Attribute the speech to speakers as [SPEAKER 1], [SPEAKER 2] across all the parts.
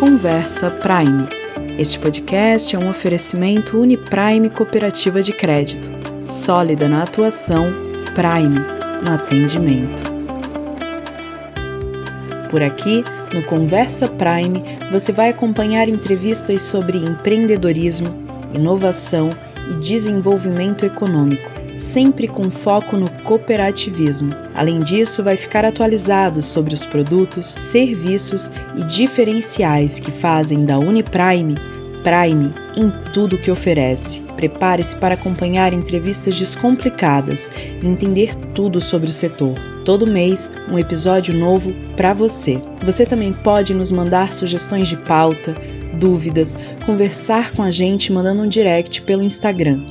[SPEAKER 1] Conversa Prime. Este podcast é um oferecimento Uniprime Cooperativa de Crédito. Sólida na atuação, Prime no atendimento. Por aqui, no Conversa Prime, você vai acompanhar entrevistas sobre empreendedorismo, inovação e desenvolvimento econômico sempre com foco no cooperativismo. Além disso, vai ficar atualizado sobre os produtos, serviços e diferenciais que fazem da Uniprime Prime em tudo que oferece. Prepare-se para acompanhar entrevistas descomplicadas e entender tudo sobre o setor. Todo mês, um episódio novo para você. Você também pode nos mandar sugestões de pauta, dúvidas, conversar com a gente mandando um direct pelo Instagram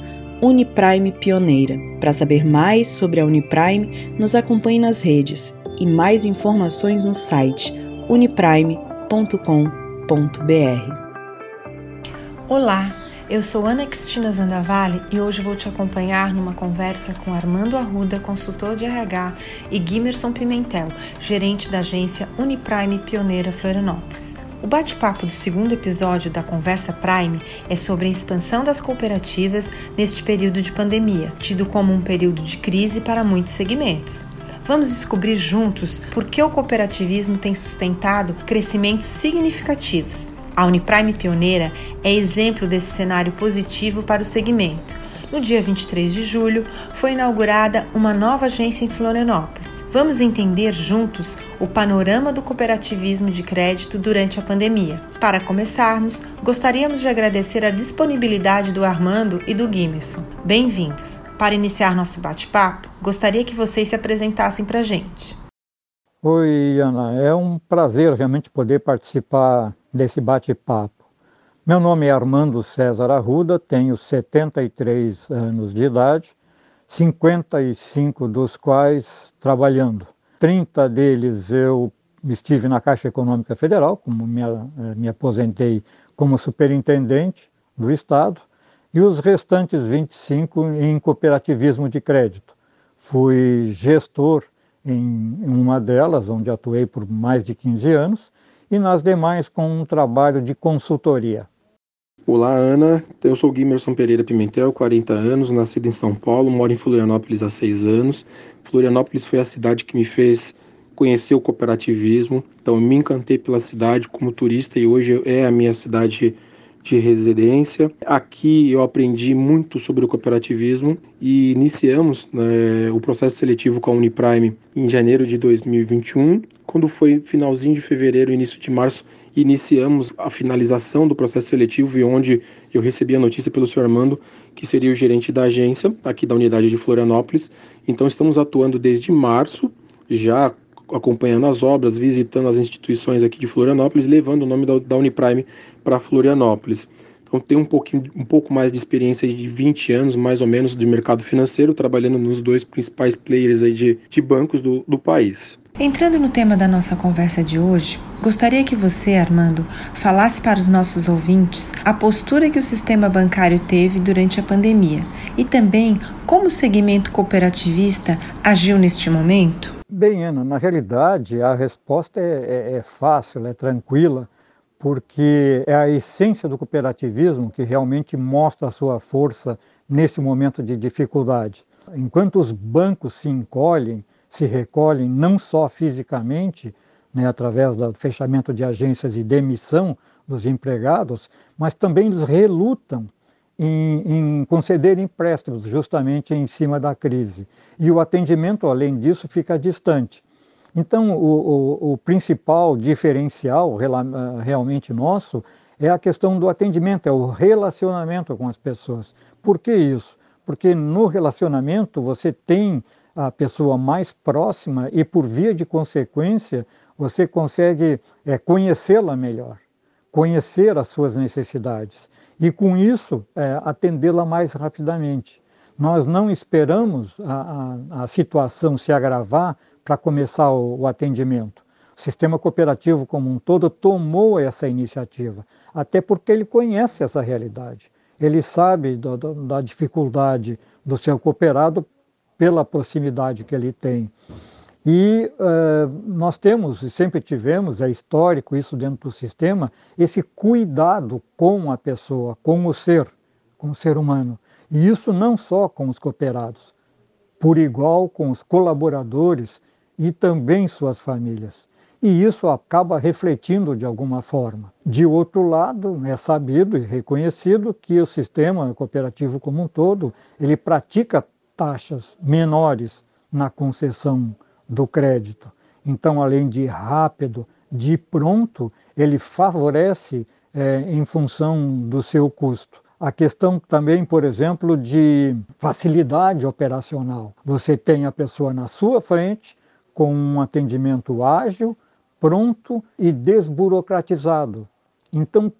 [SPEAKER 1] Uniprime Pioneira. Para saber mais sobre a Uniprime, nos acompanhe nas redes e mais informações no site uniprime.com.br.
[SPEAKER 2] Olá, eu sou Ana Cristina Zandavalli e hoje vou te acompanhar numa conversa com Armando Arruda, consultor de RH, e Gimerson Pimentel, gerente da agência Uniprime Pioneira Florianópolis. O bate-papo do segundo episódio da Conversa Prime é sobre a expansão das cooperativas neste período de pandemia, tido como um período de crise para muitos segmentos. Vamos descobrir juntos por que o cooperativismo tem sustentado crescimentos significativos. A Uniprime Pioneira é exemplo desse cenário positivo para o segmento. No dia 23 de julho, foi inaugurada uma nova agência em Florianópolis Vamos entender juntos o panorama do cooperativismo de crédito durante a pandemia. Para começarmos, gostaríamos de agradecer a disponibilidade do Armando e do Gimerson. Bem-vindos! Para iniciar nosso bate-papo, gostaria que vocês se apresentassem para a gente.
[SPEAKER 3] Oi, Ana. É um prazer realmente poder participar desse bate-papo. Meu nome é Armando César Arruda, tenho 73 anos de idade 55 dos quais trabalhando. 30 deles eu estive na Caixa Econômica Federal, como me, eh, me aposentei como superintendente do Estado, e os restantes 25 em cooperativismo de crédito. Fui gestor em uma delas, onde atuei por mais de 15 anos, e nas demais com um trabalho de consultoria.
[SPEAKER 4] Olá, Ana. Eu sou Guimerson Pereira Pimentel, 40 anos, nascido em São Paulo, moro em Florianópolis há seis anos. Florianópolis foi a cidade que me fez conhecer o cooperativismo, então me encantei pela cidade como turista e hoje é a minha cidade de residência. Aqui eu aprendi muito sobre o cooperativismo e iniciamos né, o processo seletivo com a Uniprime em janeiro de 2021. Quando foi finalzinho de fevereiro, início de março, iniciamos a finalização do processo seletivo e onde eu recebi a notícia pelo senhor Armando que seria o gerente da agência aqui da unidade de Florianópolis. Então estamos atuando desde março, já acompanhando as obras, visitando as instituições aqui de Florianópolis, levando o nome da, da Uniprime para Florianópolis. Então tenho um pouquinho, um pouco mais de experiência de 20 anos, mais ou menos, de mercado financeiro, trabalhando nos dois principais players aí de, de bancos do, do país.
[SPEAKER 2] Entrando no tema da nossa conversa de hoje, gostaria que você, Armando, falasse para os nossos ouvintes a postura que o sistema bancário teve durante a pandemia e também como o segmento cooperativista agiu neste momento.
[SPEAKER 3] Bem, Ana, na realidade a resposta é, é, é fácil, é tranquila, porque é a essência do cooperativismo que realmente mostra a sua força nesse momento de dificuldade. Enquanto os bancos se encolhem, se recolhem não só fisicamente, né, através do fechamento de agências e demissão dos empregados, mas também eles relutam em, em, conceder empréstimos justamente em cima da crise. E o atendimento, além disso, fica distante. Então, o, o, o principal diferencial realmente nosso é a questão do atendimento, é o relacionamento com as pessoas. Por que isso? Porque no relacionamento você tem a pessoa mais próxima e, por via de consequência, você consegue é, conhecê-la melhor, conhecer as suas necessidades e, com isso, é, atendê-la mais rapidamente. Nós não esperamos a, a, a situação se agravar para começar o, o atendimento. O sistema cooperativo como um todo tomou essa iniciativa, até porque ele conhece essa realidade. Ele sabe do, do, da dificuldade do seu cooperado pela proximidade que ele tem. E uh, nós temos, e sempre tivemos, é histórico isso dentro do sistema, esse cuidado com a pessoa, com o ser, com o ser humano. E isso não só com os cooperados, por igual com os colaboradores e também suas famílias. E isso acaba refletindo de alguma forma. De outro lado, é sabido e reconhecido que o sistema cooperativo como um todo, ele pratica taxas menores na concessão do crédito. Então, além de rápido, de pronto, ele favorece é, em função do seu custo. A questão também, por exemplo, de facilidade operacional. Você tem a pessoa na sua frente com um atendimento ágil, pronto e desburocratizado. Então,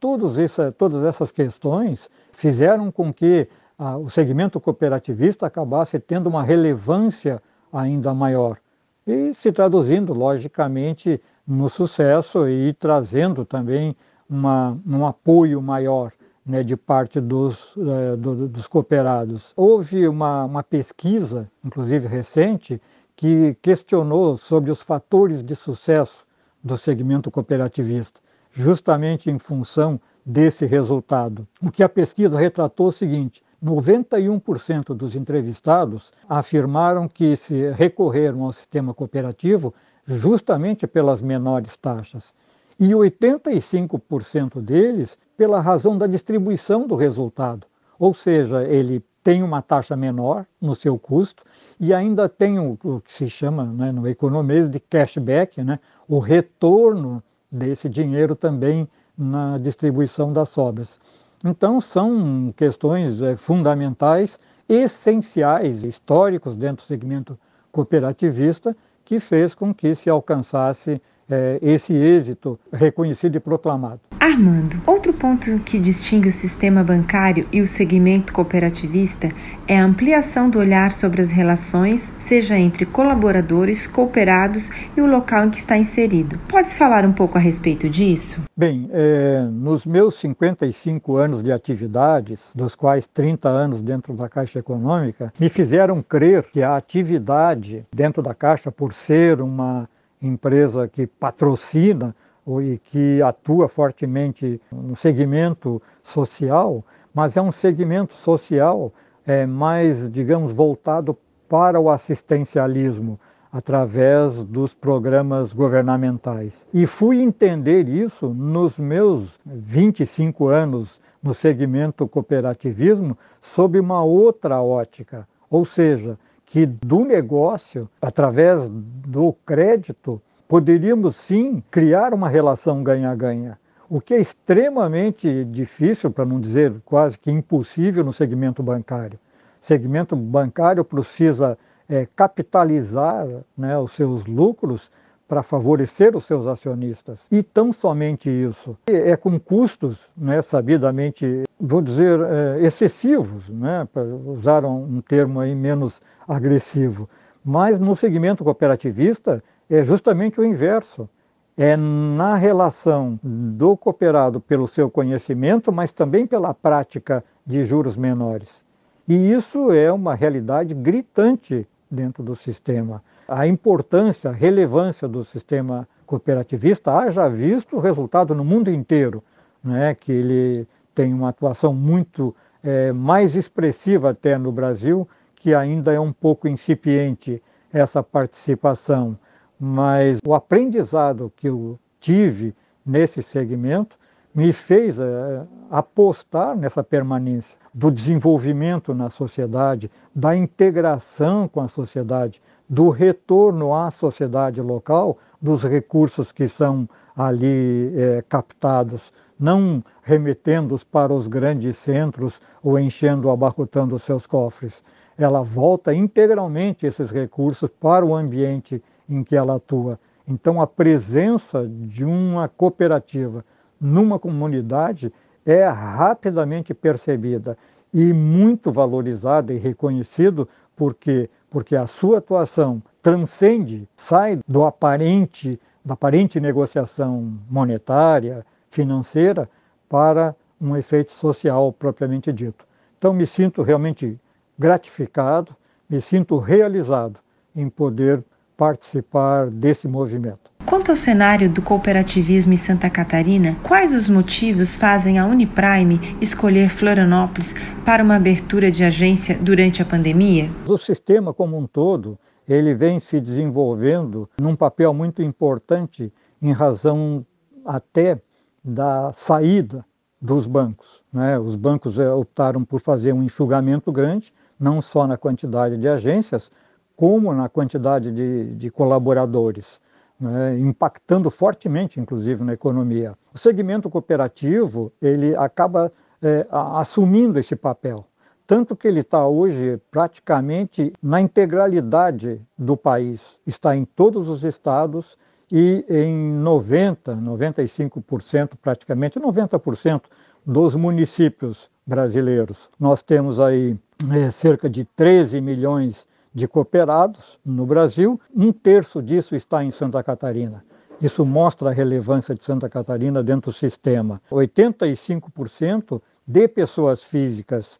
[SPEAKER 3] essa, todas essas questões fizeram com que ah, o segmento cooperativista acabasse tendo uma relevância ainda maior e se traduzindo, logicamente, no sucesso e trazendo também uma, um apoio maior né, de parte dos, uh, do, dos cooperados. Houve uma, uma pesquisa, inclusive recente, que questionou sobre os fatores de sucesso do segmento cooperativista, justamente em função desse resultado. O que a pesquisa retratou é o seguinte: 91% dos entrevistados afirmaram que se recorreram ao sistema cooperativo justamente pelas menores taxas. E 85% deles pela razão da distribuição do resultado. Ou seja, ele tem uma taxa menor no seu custo e ainda tem o, o que se chama né, no economês de cashback, né, o retorno desse dinheiro também na distribuição das sobras. Então, são questões é, fundamentais, essenciais, históricos dentro do segmento cooperativista, que fez com que se alcançasse é, esse êxito reconhecido e proclamado.
[SPEAKER 2] Armando, outro ponto que distingue o sistema bancário e o segmento cooperativista é a ampliação do olhar sobre as relações, seja entre colaboradores, cooperados e o local em que está inserido. Podes falar um pouco a respeito disso?
[SPEAKER 3] Bem, é, nos meus 55 anos de atividades, dos quais 30 anos dentro da Caixa Econômica, me fizeram crer que a atividade dentro da Caixa, por ser uma empresa que patrocina e que atua fortemente no segmento social, mas é um segmento social é, mais, digamos, voltado para o assistencialismo através dos programas governamentais. E fui entender isso nos meus 25 anos no segmento cooperativismo sob uma outra ótica, ou seja, que do negócio, através do crédito, poderíamos sim criar uma relação ganha-ganha, o que é extremamente difícil, para não dizer quase que impossível no segmento bancário. O segmento bancário precisa é, capitalizar né, os seus lucros para favorecer os seus acionistas. E tão somente isso. É com custos, né, sabidamente, vou dizer, é, excessivos, né, para usar um termo aí menos agressivo. Mas no segmento cooperativista é justamente o inverso. É na relação do cooperado pelo seu conhecimento, mas também pela prática de juros menores. E isso é uma realidade gritante dentro do sistema a importância, a relevância do sistema cooperativista, haja visto o resultado no mundo inteiro, né, que ele tem uma atuação muito é, mais expressiva até no Brasil, que ainda é um pouco incipiente essa participação. Mas o aprendizado que eu tive nesse segmento me fez é, apostar nessa permanência do desenvolvimento na sociedade, da integração com a sociedade, do retorno à sociedade local dos recursos que são ali é, captados, não remetendo-os para os grandes centros ou enchendo abarrotando os seus cofres. Ela volta integralmente esses recursos para o ambiente em que ela atua. Então, a presença de uma cooperativa numa comunidade é rapidamente percebida e muito valorizada e reconhecido porque porque a sua atuação transcende, sai do aparente, da aparente negociação monetária, financeira, para um efeito social propriamente dito. Então me sinto realmente gratificado, me sinto realizado em poder participar desse movimento.
[SPEAKER 2] Quanto ao cenário do cooperativismo em Santa Catarina, quais os motivos fazem a Uniprime escolher Florianópolis para uma abertura de agência durante a pandemia?
[SPEAKER 3] O sistema como um todo, ele vem se desenvolvendo num papel muito importante em razão até da saída dos bancos. Né? Os bancos eh, optaram por fazer um enxugamento grande, não só na quantidade de agências, como na quantidade de, de colaboradores né, impactando fortemente, inclusive, na economia. O segmento cooperativo ele acaba é, assumindo esse papel, tanto que ele está hoje praticamente na integralidade do país, está em todos os estados e em 90, 95%, praticamente 90% dos municípios brasileiros. Nós temos aí é, cerca de 13 milhões de cooperados no Brasil, um terço disso está em Santa Catarina. Isso mostra a relevância de Santa Catarina dentro do sistema. 85% de pessoas físicas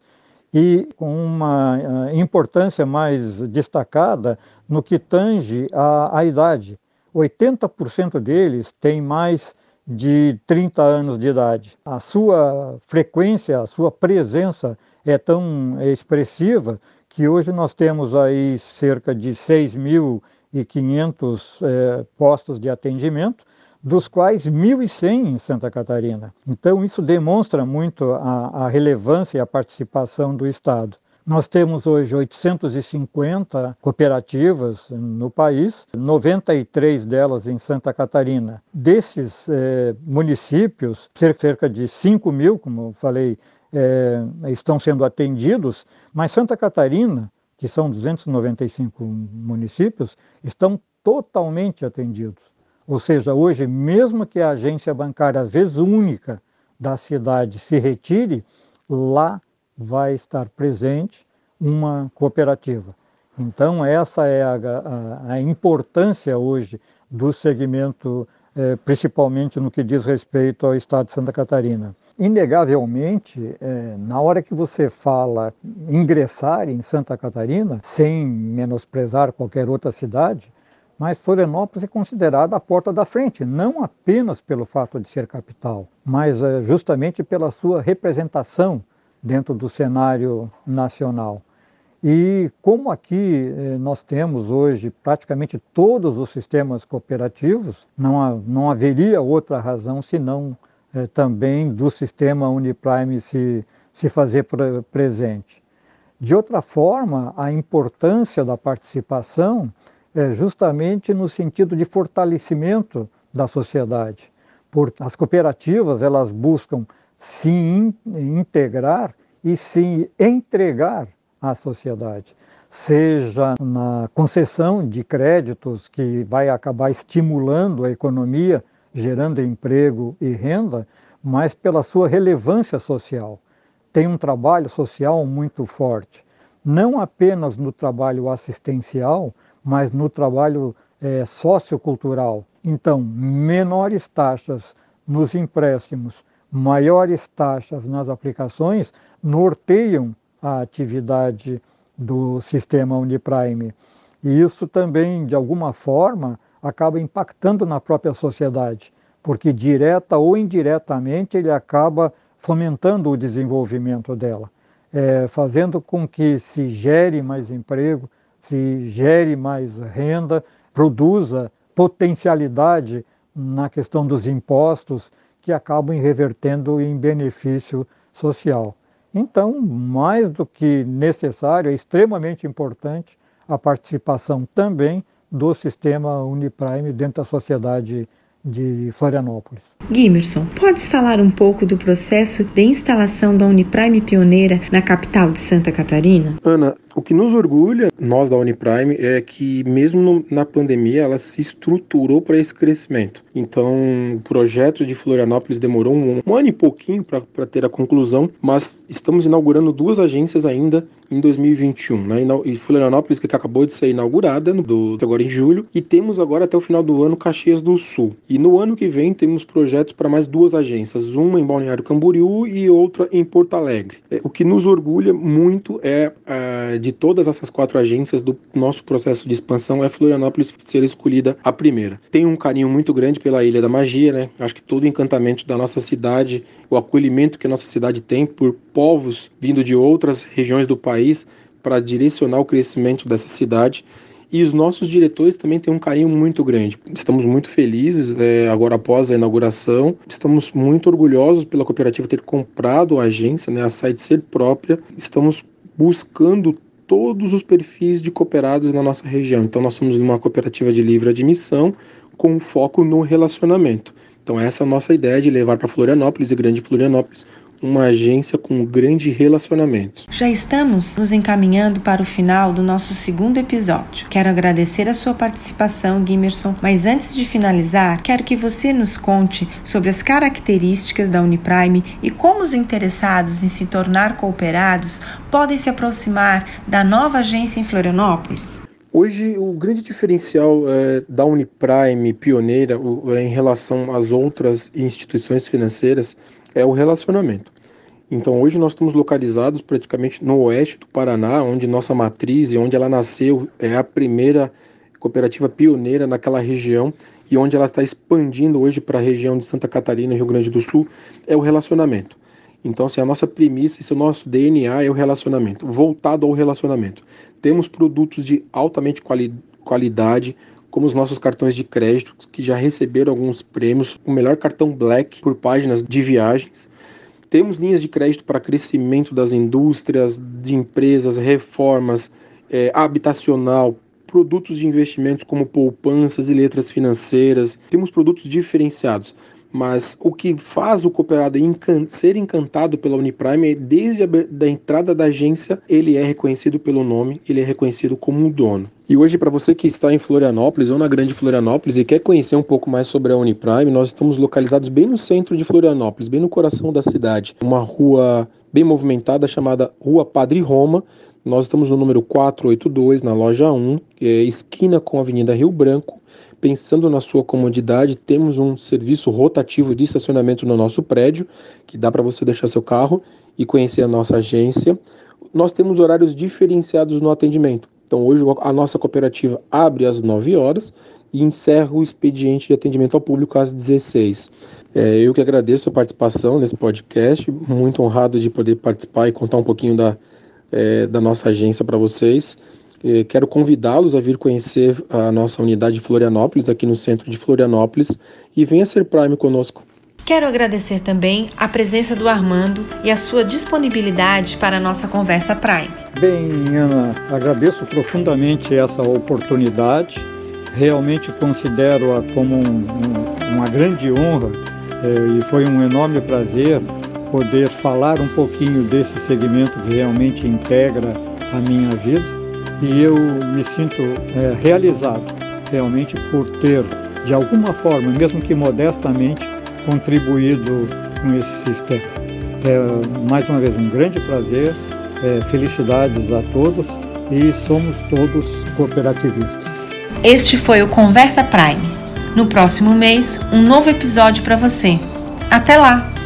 [SPEAKER 3] e com uma uh, importância mais destacada no que tange a, a idade. 80% deles têm mais de 30 anos de idade. A sua frequência, a sua presença é tão expressiva que hoje nós temos aí cerca de 6.500 é, postos de atendimento, dos quais 1.100 em Santa Catarina. Então, isso demonstra muito a, a relevância e a participação do Estado. Nós temos hoje 850 cooperativas no país, 93 delas em Santa Catarina. Desses eh, municípios, cerca de 5 mil, como falei, é, estão sendo atendidos, mas Santa Catarina, que são 295 municípios, estão totalmente atendidos. Ou seja, hoje, mesmo que a agência bancária, às vezes única da cidade, se retire, lá vai estar presente uma cooperativa. Então, essa é a, a, a importância hoje do segmento, é, principalmente no que diz respeito ao estado de Santa Catarina inegavelmente, é, na hora que você fala ingressar em Santa Catarina, sem menosprezar qualquer outra cidade, mas Florianópolis é considerada a porta da frente, não apenas pelo fato de ser capital, mas é, justamente pela sua representação dentro do cenário nacional. E como aqui é, nós temos hoje praticamente todos os sistemas cooperativos, não, há, não haveria outra razão senão é, também do sistema Uniprime se, se fazer presente. De outra forma, a importância da participação é justamente no sentido de fortalecimento da sociedade, porque as cooperativas elas buscam se in, integrar e se entregar à sociedade, seja na concessão de créditos que vai acabar estimulando a economia gerando emprego e renda, mas pela sua relevância social. Tem um trabalho social muito forte, não apenas no trabalho assistencial, mas no trabalho é, sociocultural. Então, menores taxas nos empréstimos, maiores taxas nas aplicações norteiam a atividade do sistema Uniprime. E isso também, de alguma forma, acaba impactando na própria sociedade, porque direta ou indiretamente ele acaba fomentando o desenvolvimento dela, é, fazendo com que se gere mais emprego, se gere mais renda, produza potencialidade na questão dos impostos que acabam revertendo em benefício social. Então, mais do que necessário, é extremamente importante a participação também do sistema Uniprime dentro da sociedade de Florianópolis.
[SPEAKER 2] Gimerson, podes falar um pouco do processo de instalação da Uniprime pioneira na capital de Santa Catarina?
[SPEAKER 4] Ana, o que nos orgulha, nós da Uniprime, é que mesmo no, na pandemia ela se estruturou para esse crescimento. Então, o projeto de Florianópolis demorou um, um ano e pouquinho para ter a conclusão, mas estamos inaugurando duas agências ainda em 2021. Né? E Florianópolis, que acabou de ser inaugurada no, do, agora em julho, e temos agora até o final do ano Caxias do Sul. E no ano que vem temos projetos para mais duas agências, uma em Balneário Camboriú e outra em Porto Alegre. É, o que nos orgulha muito é, é de todas essas quatro agências do nosso processo de expansão é Florianópolis ser escolhida a primeira. Tenho um carinho muito grande pela Ilha da Magia, né? Acho que todo o encantamento da nossa cidade, o acolhimento que a nossa cidade tem por povos vindo de outras regiões do país para direcionar o crescimento dessa cidade e os nossos diretores também têm um carinho muito grande. Estamos muito felizes é, agora após a inauguração. Estamos muito orgulhosos pela cooperativa ter comprado a agência, né, a site ser própria. Estamos buscando todos os perfis de cooperados na nossa região. Então nós somos uma cooperativa de livre admissão com foco no relacionamento. Então essa é a nossa ideia de levar para Florianópolis e Grande Florianópolis uma agência com um grande relacionamento.
[SPEAKER 2] Já estamos nos encaminhando para o final do nosso segundo episódio. Quero agradecer a sua participação, Gimerson, mas antes de finalizar, quero que você nos conte sobre as características da Uniprime e como os interessados em se tornar cooperados podem se aproximar da nova agência em Florianópolis.
[SPEAKER 4] Hoje, o grande diferencial é, da Uniprime, pioneira o, é, em relação às outras instituições financeiras, é o relacionamento. Então hoje nós estamos localizados praticamente no oeste do Paraná, onde nossa matriz e onde ela nasceu é a primeira cooperativa pioneira naquela região e onde ela está expandindo hoje para a região de Santa Catarina Rio Grande do Sul é o relacionamento. Então, assim, a nossa premissa, esse é o nosso DNA é o relacionamento, voltado ao relacionamento. Temos produtos de altamente quali qualidade, como os nossos cartões de crédito, que já receberam alguns prêmios, o melhor cartão Black por páginas de viagens. Temos linhas de crédito para crescimento das indústrias, de empresas, reformas, é, habitacional, produtos de investimentos como poupanças e letras financeiras. Temos produtos diferenciados mas o que faz o cooperado ser encantado pela Uniprime é desde a da entrada da agência, ele é reconhecido pelo nome, ele é reconhecido como um dono. E hoje, para você que está em Florianópolis ou na Grande Florianópolis e quer conhecer um pouco mais sobre a Uniprime, nós estamos localizados bem no centro de Florianópolis, bem no coração da cidade. Uma rua bem movimentada chamada Rua Padre Roma. Nós estamos no número 482, na loja 1, é esquina com a Avenida Rio Branco pensando na sua comodidade, temos um serviço rotativo de estacionamento no nosso prédio, que dá para você deixar seu carro e conhecer a nossa agência. Nós temos horários diferenciados no atendimento. Então, hoje a nossa cooperativa abre às 9 horas e encerra o expediente de atendimento ao público às 16. É, eu que agradeço a participação nesse podcast, muito honrado de poder participar e contar um pouquinho da, é, da nossa agência para vocês. Quero convidá-los a vir conhecer a nossa unidade de Florianópolis, aqui no centro de Florianópolis, e venha ser Prime conosco.
[SPEAKER 2] Quero agradecer também a presença do Armando e a sua disponibilidade para a nossa conversa Prime.
[SPEAKER 3] Bem, Ana, agradeço profundamente essa oportunidade. Realmente considero-a como um, um, uma grande honra eh, e foi um enorme prazer poder falar um pouquinho desse segmento que realmente integra a minha vida e eu me sinto é, realizado realmente por ter, de alguma forma, mesmo que modestamente, contribuído com esse sistema. É, mais uma vez, um grande prazer, é, felicidades a todos e somos todos cooperativistas.
[SPEAKER 2] Este foi o Conversa Prime. No próximo mês, um novo episódio para você. Até lá!